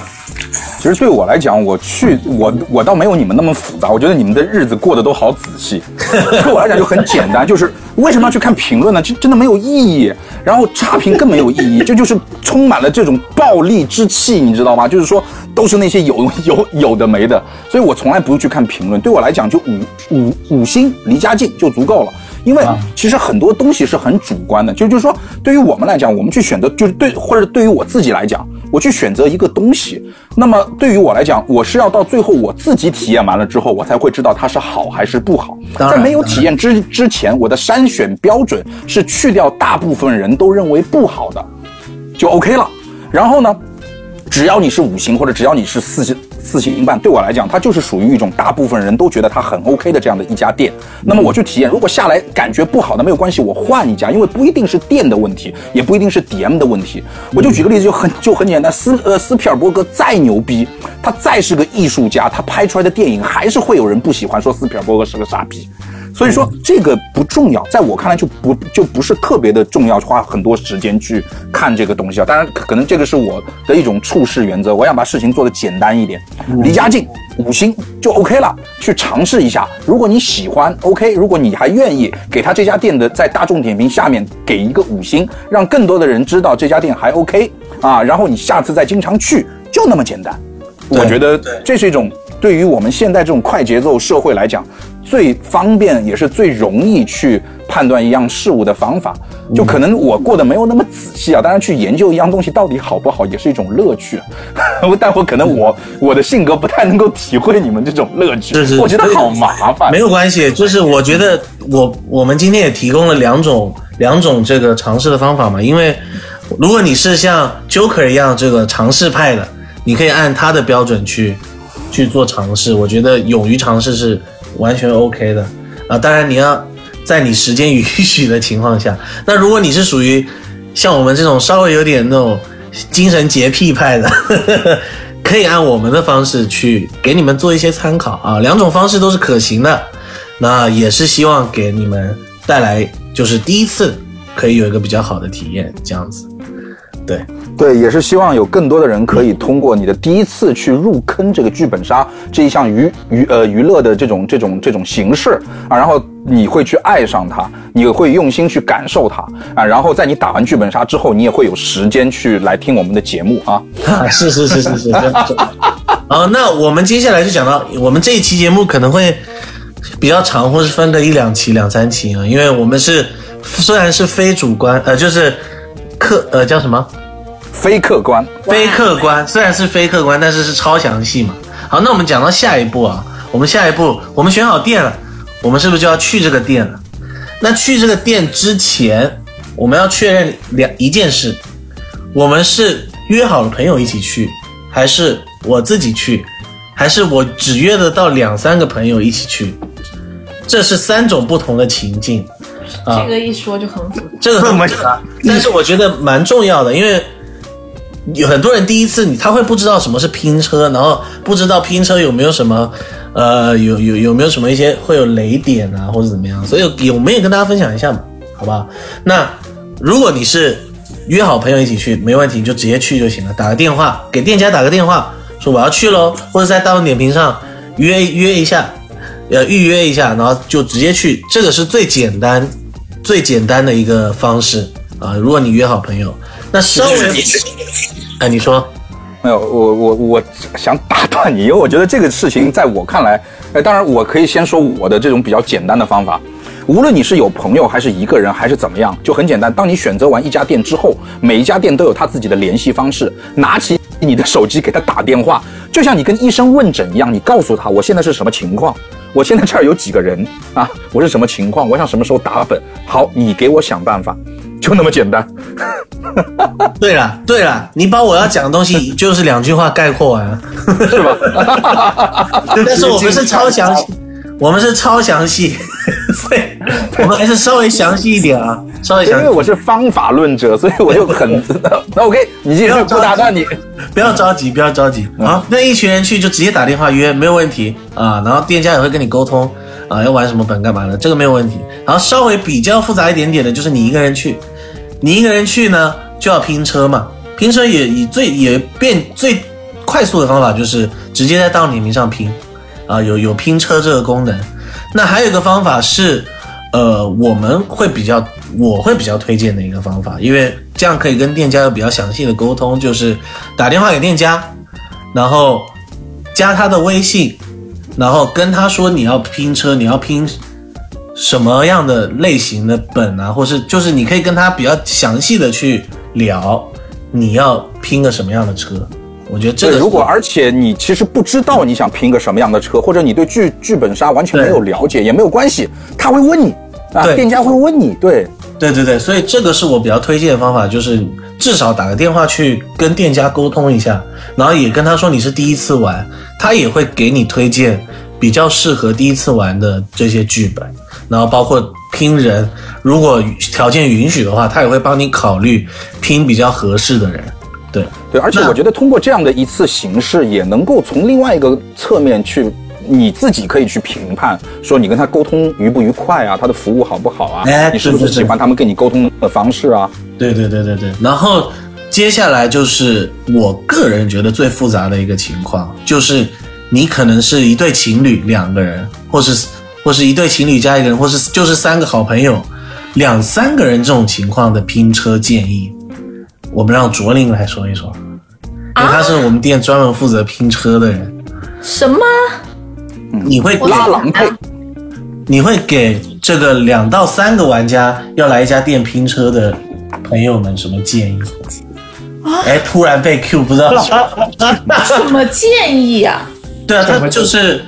其实对我来讲，我去我我倒没有你们那么复杂，我觉得你们的日子过得都好仔细。对我来讲就很简单，就是为什么要去看评论呢？就真的没有意义。然后差评更没有意义，这就是充满了这种暴力之气，你知道吗？就是说都是那些有 有有的没的，所以我从来不去看评论。对我来讲，就五五五星离家近就足够了。因为其实很多东西是很主观的，就就是说，对于我们来讲，我们去选择，就是对，或者对于我自己来讲，我去选择一个东西，那么对于我来讲，我是要到最后我自己体验完了之后，我才会知道它是好还是不好。在没有体验之之前，我的筛选标准是去掉大部分人都认为不好的，就 OK 了。然后呢，只要你是五星或者只要你是四星。四星半对我来讲，它就是属于一种大部分人都觉得它很 OK 的这样的一家店。那么我去体验，如果下来感觉不好的没有关系，我换一家，因为不一定是店的问题，也不一定是 DM 的问题。我就举个例子，就很就很简单，斯呃斯皮尔伯格再牛逼，他再是个艺术家，他拍出来的电影还是会有人不喜欢，说斯皮尔伯格是个傻逼。所以说这个不重要，在我看来就不就不是特别的重要，花很多时间去看这个东西啊。当然，可能这个是我的一种处事原则，我想把事情做得简单一点，离家近，五星就 OK 了，去尝试一下。如果你喜欢，OK；如果你还愿意，给他这家店的在大众点评下面给一个五星，让更多的人知道这家店还 OK 啊。然后你下次再经常去，就那么简单。我觉得这是一种对于我们现在这种快节奏社会来讲。最方便也是最容易去判断一样事物的方法，就可能我过得没有那么仔细啊。当然，去研究一样东西到底好不好也是一种乐趣，但我可能我我的性格不太能够体会你们这种乐趣，是是，我觉得好麻烦。没有关系，就是我觉得我我们今天也提供了两种两种这个尝试的方法嘛。因为如果你是像 Joker 一样这个尝试派的，你可以按他的标准去去做尝试。我觉得勇于尝试是。完全 OK 的啊，当然你要在你时间允许的情况下。那如果你是属于像我们这种稍微有点那种精神洁癖派的，可以按我们的方式去给你们做一些参考啊。两种方式都是可行的，那也是希望给你们带来就是第一次可以有一个比较好的体验，这样子，对。对，也是希望有更多的人可以通过你的第一次去入坑这个剧本杀这一项娱娱呃娱乐的这种这种这种形式啊，然后你会去爱上它，你会用心去感受它啊，然后在你打完剧本杀之后，你也会有时间去来听我们的节目啊。是是是是是。啊，那我们接下来就讲到我们这一期节目可能会比较长，或是分个一两期、两三期啊，因为我们是虽然是非主观，呃，就是客呃叫什么？非客观，非客观，虽然是非客观，但是是超详细嘛。好，那我们讲到下一步啊，我们下一步，我们选好店了，我们是不是就要去这个店了？那去这个店之前，我们要确认两一件事：我们是约好了朋友一起去，还是我自己去，还是我只约得到两三个朋友一起去？这是三种不同的情境。啊，这个一说就很复杂，这个很复杂，但是我觉得蛮重要的，因为。有很多人第一次你他会不知道什么是拼车，然后不知道拼车有没有什么，呃，有有有没有什么一些会有雷点啊或者怎么样，所以我们也跟大家分享一下嘛，好吧？那如果你是约好朋友一起去，没问题，你就直接去就行了，打个电话给店家打个电话，说我要去喽，或者在大众点评上约约一下，呃，预约一下，然后就直接去，这个是最简单、最简单的一个方式啊。如果你约好朋友，那稍微，哎，你说，没有，我我我想打断你，因为我觉得这个事情在我看来，呃，当然我可以先说我的这种比较简单的方法。无论你是有朋友还是一个人还是怎么样，就很简单。当你选择完一家店之后，每一家店都有他自己的联系方式，拿起你的手机给他打电话，就像你跟医生问诊一样，你告诉他我现在是什么情况，我现在这儿有几个人啊，我是什么情况，我想什么时候打本，好，你给我想办法，就那么简单。对了对了，你把我要讲的东西 就是两句话概括完了，是吧？但是我们是超详细，我们是超详细，所以我们还是稍微详细一点啊，稍微详细。因为我是方法论者，所以我就很那 OK，你继续不打断你。不要着急，不要着急嗯啊！那一群人去就直接打电话约，没有问题啊。然后店家也会跟你沟通啊，要玩什么本干嘛的，这个没有问题。然后稍微比较复杂一点点的，就是你一个人去，你一个人去呢就要拼车嘛，拼车也以最也变最快速的方法就是直接在到你名上拼啊，有有拼车这个功能。那还有一个方法是，呃，我们会比较，我会比较推荐的一个方法，因为这样可以跟店家有比较详细的沟通，就是打电话给店家，然后加他的微信，然后跟他说你要拼车，你要拼什么样的类型的本啊，或是就是你可以跟他比较详细的去聊，你要拼个什么样的车。我觉得这，个如果而且你其实不知道你想拼个什么样的车，或者你对剧剧本杀完全没有了解，也没有关系，他会问你啊，店家会问你，对，对对对，所以这个是我比较推荐的方法，就是至少打个电话去跟店家沟通一下，然后也跟他说你是第一次玩，他也会给你推荐比较适合第一次玩的这些剧本，然后包括拼人，如果条件允许的话，他也会帮你考虑拼比较合适的人。对，对，而且我觉得通过这样的一次形式，也能够从另外一个侧面去，你自己可以去评判，说你跟他沟通愉不愉快啊，他的服务好不好啊，哎你是不是喜欢他们跟你沟通的方式啊？对对对对对，然后接下来就是我个人觉得最复杂的一个情况，就是你可能是一对情侣两个人，或是或是一对情侣加一个人，或是就是三个好朋友，两三个人这种情况的拼车建议，我们让卓林来说一说，因为他是我们店专门负责拼车的人，什么？你会我拉郎配，你会给这个两到三个玩家要来一家店拼车的朋友们什么建议？哎，突然被 Q，不知道什么建议啊？对啊，他就是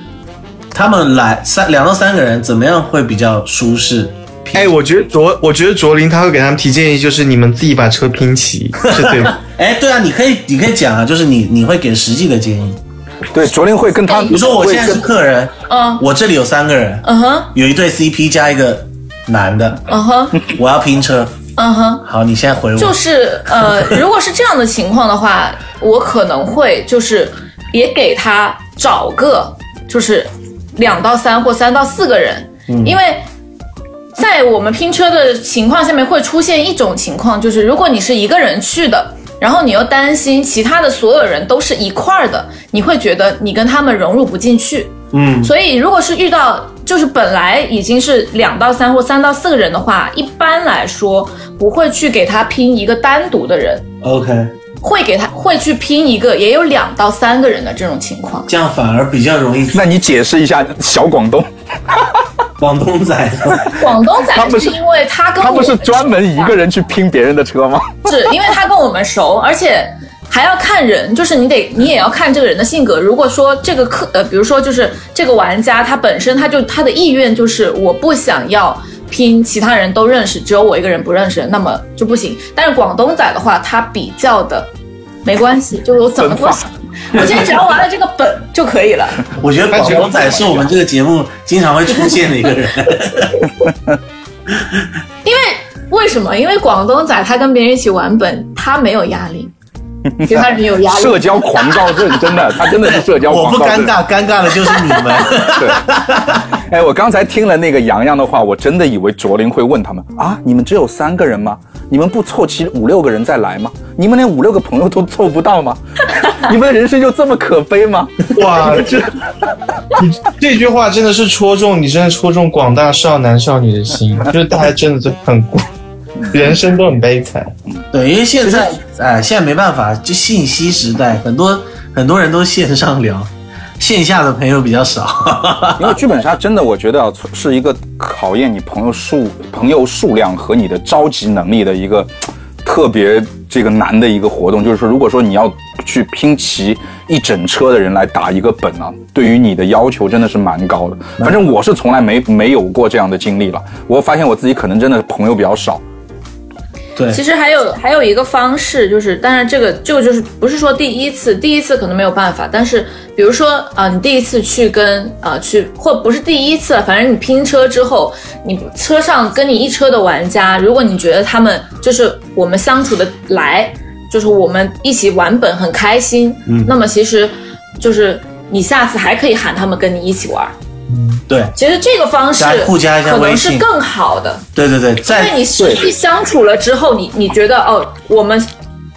他们来三两到三个人，怎么样会比较舒适？哎，我觉得卓，我觉得卓林他会给他们提建议，就是你们自己把车拼齐，是对吗。哎，对啊，你可以你可以讲啊，就是你你会给实际的建议。对，卓林会跟他，比如说我现在是客人，嗯我这里有三个人，嗯哼有一对 CP 加一个男的，嗯哼我要拼车。嗯哼。好，你现在回我。就是呃，如果是这样的情况的话，我可能会就是也给他找个就是两到三或三到四个人，因为在我们拼车的情况下面会出现一种情况，就是如果你是一个人去的。然后你又担心其他的所有人都是一块儿的，你会觉得你跟他们融入不进去。嗯，所以如果是遇到就是本来已经是两到三或三到四个人的话，一般来说不会去给他拼一个单独的人，OK，会给他会去拼一个也有两到三个人的这种情况。这样反而比较容易。那你解释一下小广东，广东仔，广东仔是是因为他跟他不是专门一个人去拼别人的车吗？是因为他跟我们熟，而且还要看人，就是你得你也要看这个人的性格。如果说这个客呃，比如说就是这个玩家他本身他就他的意愿就是我不想要拼其他人都认识，只有我一个人不认识，那么就不行。但是广东仔的话，他比较的没关系，就是我怎么都行，我今天只要玩了这个本就可以了。我觉得广东仔是我们这个节目经常会出现的一个人。因为为什么？因为广东仔他跟别人一起玩本，他没有压力，其他人有压力。社交狂躁症，真的，他真的是社交狂躁症。不尴尬，尴尬的就是你们。对，哎，我刚才听了那个洋洋的话，我真的以为卓林会问他们啊，你们只有三个人吗？你们不凑齐五六个人再来吗？你们连五六个朋友都凑不到吗？你们的人生就这么可悲吗？哇，这你这句话真的是戳中你，真的戳中广大少男少女的心，就是大家真的都很孤，人生都很悲惨。对，因为现在哎，现在没办法，就信息时代，很多很多人都线上聊，线下的朋友比较少。因为剧本杀真的，我觉得，是一个考验你朋友数、朋友数量和你的召集能力的一个特别这个难的一个活动。就是说，如果说你要去拼齐一整车的人来打一个本啊，对于你的要求真的是蛮高的。反正我是从来没没有过这样的经历了。我发现我自己可能真的朋友比较少。对，其实还有还有一个方式，就是当然这个这个就是不是说第一次，第一次可能没有办法，但是比如说啊、你第一次去跟啊、去或不是第一次，反正你拼车之后，你车上跟你一车的玩家，如果你觉得他们就是我们相处的来，就是我们一起玩本很开心，嗯，那么其实就是你下次还可以喊他们跟你一起玩。对，其实这个方式互加一下可微信能是更好的。对对对，因为在你实际相处了之后，你你觉得哦，我们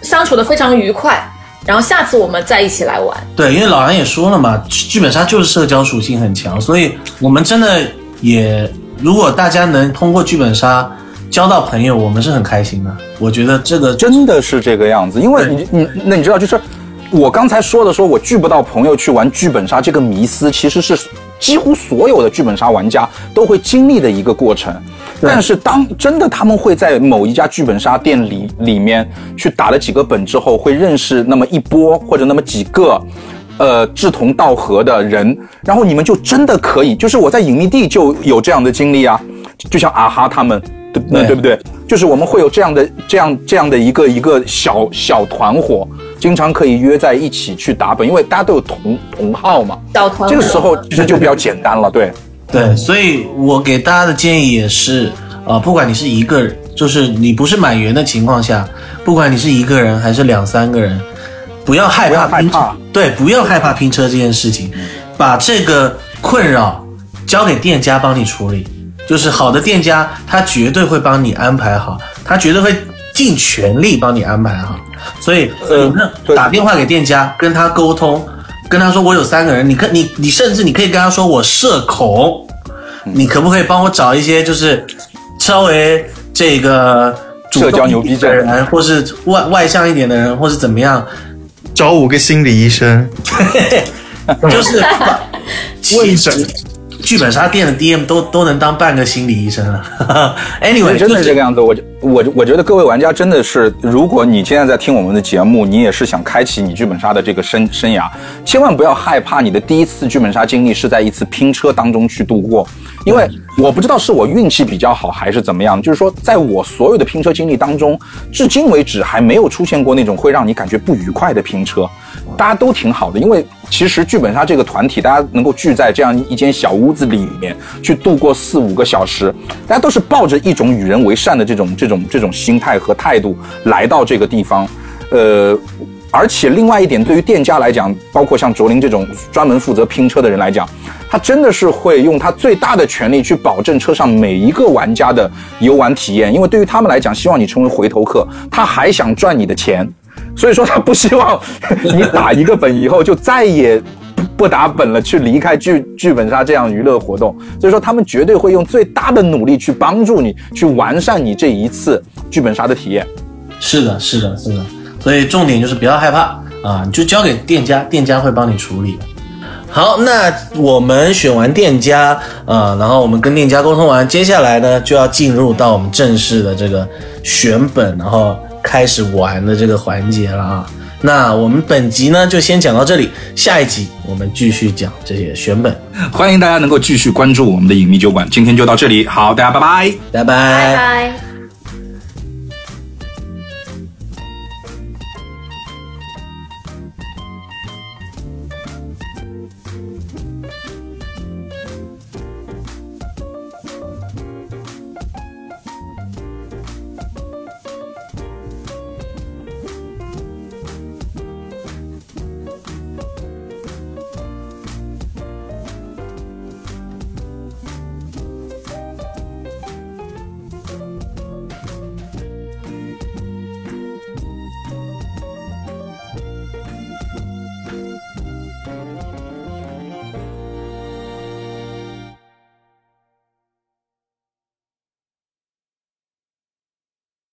相处的非常愉快，然后下次我们再一起来玩。对，因为老杨也说了嘛，剧本杀就是社交属性很强，所以我们真的也，如果大家能通过剧本杀交到朋友，我们是很开心的。我觉得这个真的是这个样子，因为你你那你知道，就是我刚才说的，说我聚不到朋友去玩剧本杀这个迷思，其实是几乎所有的剧本杀玩家都会经历的一个过程。但是当真的他们会在某一家剧本杀店里里面去打了几个本之后，会认识那么一波或者那么几个。呃，志同道合的人，然后你们就真的可以，就是我在隐秘地就有这样的经历啊，就像啊哈他们，对对对不对？就是我们会有这样的、这样、这样的一个一个小小团伙，经常可以约在一起去打本，因为大家都有同同号嘛。小团这个时候其实就比较简单了，对。对，所以我给大家的建议也是，呃，不管你是一个人，就是你不是满员的情况下，不管你是一个人还是两三个人，不要害怕拼车，害怕对，不要害怕拼车这件事情，把这个困扰交给店家帮你处理。就是好的店家，他绝对会帮你安排好，他绝对会尽全力帮你安排好。所以，呃你呢对。打电话给店家，跟他沟通，跟他说我有三个人，你可你你甚至你可以跟他说我社恐，你可不可以帮我找一些就是稍微这个主动社交牛逼的人，或是外外向一点的人，或是怎么样，找五个心理医生，就是把 问诊。剧本杀店的 DM 都都能当半个心理医生了。anyway，真的是这个样子，我我我觉得各位玩家真的是，如果你现在在听我们的节目，你也是想开启你剧本杀的这个生生涯，千万不要害怕你的第一次剧本杀经历是在一次拼车当中去度过，因为我不知道是我运气比较好还是怎么样，就是说在我所有的拼车经历当中，至今为止还没有出现过那种会让你感觉不愉快的拼车，大家都挺好的，因为其实剧本杀这个团体，大家能够聚在这样一间小屋子里面去度过四五个小时，大家都是抱着一种与人为善的这种这种这种心态和态度来到这个地方，呃。而且另外一点，对于店家来讲，包括像卓林这种专门负责拼车的人来讲，他真的是会用他最大的权力去保证车上每一个玩家的游玩体验，因为对于他们来讲，希望你成为回头客，他还想赚你的钱，所以说他不希望你打一个本以后就再也不打本了，去离开剧剧本杀这样娱乐活动。所以说他们绝对会用最大的努力去帮助你，去完善你这一次剧本杀的体验。是的，是的，是的。所以重点就是不要害怕啊，你就交给店家，店家会帮你处理。好，那我们选完店家，呃，然后我们跟店家沟通完，接下来呢就要进入到我们正式的这个选本，然后开始玩的这个环节了啊。那我们本集呢就先讲到这里，下一集我们继续讲这些选本，欢迎大家能够继续关注我们的隐秘酒馆，今天就到这里，好，大家拜拜。拜拜拜拜。